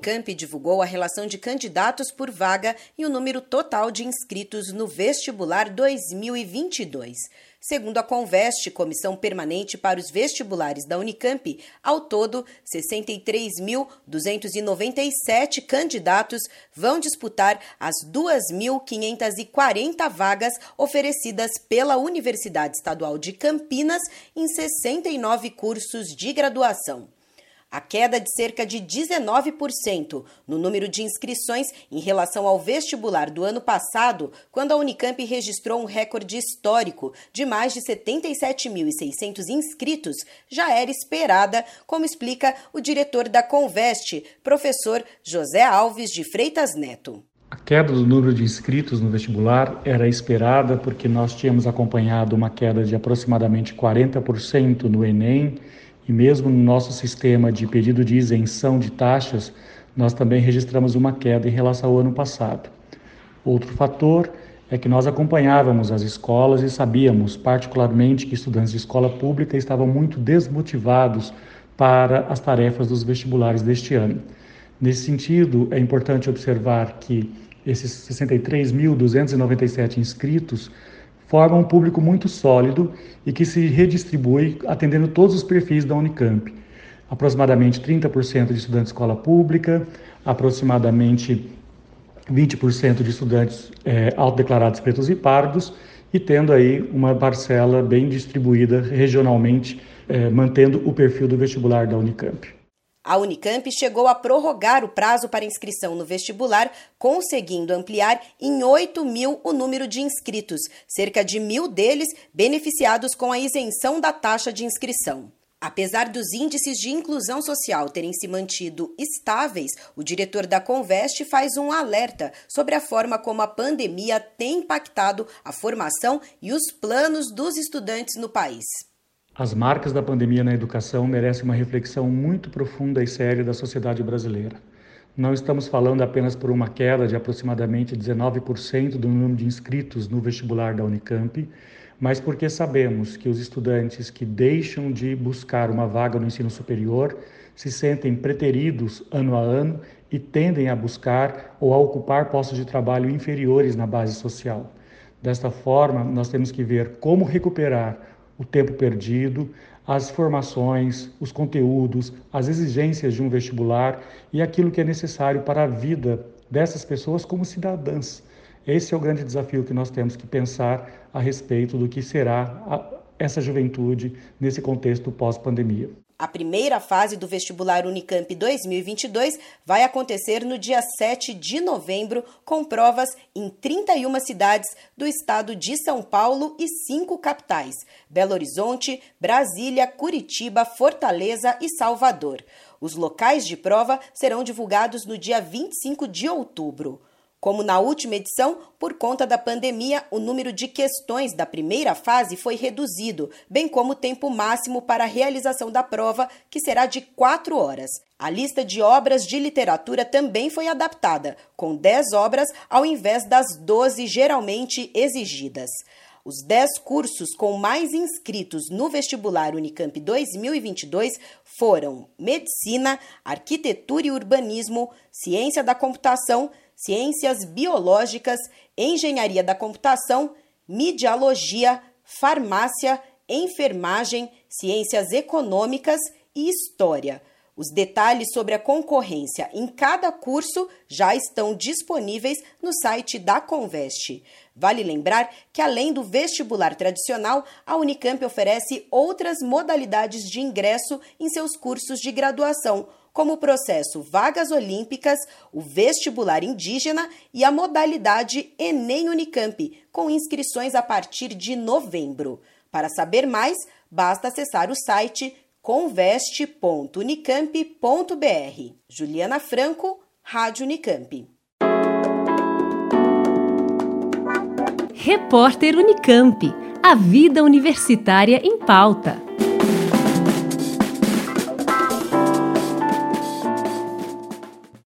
Unicamp divulgou a relação de candidatos por vaga e o número total de inscritos no vestibular 2022. Segundo a Conveste, Comissão Permanente para os Vestibulares da Unicamp, ao todo, 63.297 candidatos vão disputar as 2.540 vagas oferecidas pela Universidade Estadual de Campinas em 69 cursos de graduação. A queda de cerca de 19% no número de inscrições em relação ao vestibular do ano passado, quando a Unicamp registrou um recorde histórico de mais de 77.600 inscritos, já era esperada, como explica o diretor da Conveste, professor José Alves de Freitas Neto. A queda do número de inscritos no vestibular era esperada porque nós tínhamos acompanhado uma queda de aproximadamente 40% no Enem e mesmo no nosso sistema de pedido de isenção de taxas, nós também registramos uma queda em relação ao ano passado. Outro fator é que nós acompanhávamos as escolas e sabíamos, particularmente, que estudantes de escola pública estavam muito desmotivados para as tarefas dos vestibulares deste ano. Nesse sentido, é importante observar que esses 63.297 inscritos forma um público muito sólido e que se redistribui atendendo todos os perfis da Unicamp. Aproximadamente 30% de estudantes de escola pública, aproximadamente 20% de estudantes é, autodeclarados pretos e pardos, e tendo aí uma parcela bem distribuída regionalmente, é, mantendo o perfil do vestibular da Unicamp. A Unicamp chegou a prorrogar o prazo para inscrição no vestibular, conseguindo ampliar em 8 mil o número de inscritos, cerca de mil deles beneficiados com a isenção da taxa de inscrição. Apesar dos índices de inclusão social terem se mantido estáveis, o diretor da Conveste faz um alerta sobre a forma como a pandemia tem impactado a formação e os planos dos estudantes no país. As marcas da pandemia na educação merecem uma reflexão muito profunda e séria da sociedade brasileira. Não estamos falando apenas por uma queda de aproximadamente 19% do número de inscritos no vestibular da Unicamp, mas porque sabemos que os estudantes que deixam de buscar uma vaga no ensino superior se sentem preteridos ano a ano e tendem a buscar ou a ocupar postos de trabalho inferiores na base social. Desta forma, nós temos que ver como recuperar o tempo perdido, as formações, os conteúdos, as exigências de um vestibular e aquilo que é necessário para a vida dessas pessoas como cidadãs. Esse é o grande desafio que nós temos que pensar a respeito do que será a, essa juventude nesse contexto pós-pandemia. A primeira fase do vestibular Unicamp 2022 vai acontecer no dia 7 de novembro, com provas em 31 cidades do estado de São Paulo e cinco capitais: Belo Horizonte, Brasília, Curitiba, Fortaleza e Salvador. Os locais de prova serão divulgados no dia 25 de outubro. Como na última edição, por conta da pandemia, o número de questões da primeira fase foi reduzido, bem como o tempo máximo para a realização da prova, que será de quatro horas. A lista de obras de literatura também foi adaptada, com 10 obras ao invés das 12 geralmente exigidas. Os 10 cursos com mais inscritos no vestibular Unicamp 2022 foram Medicina, Arquitetura e Urbanismo, Ciência da Computação, ciências biológicas, engenharia da computação, midiologia, farmácia, enfermagem, ciências econômicas e história. Os detalhes sobre a concorrência em cada curso já estão disponíveis no site da Conveste. Vale lembrar que, além do vestibular tradicional, a Unicamp oferece outras modalidades de ingresso em seus cursos de graduação como o processo Vagas Olímpicas, o vestibular indígena e a modalidade Enem Unicamp, com inscrições a partir de novembro. Para saber mais, basta acessar o site conveste.unicamp.br. Juliana Franco, Rádio Unicamp. Repórter Unicamp. A vida universitária em pauta.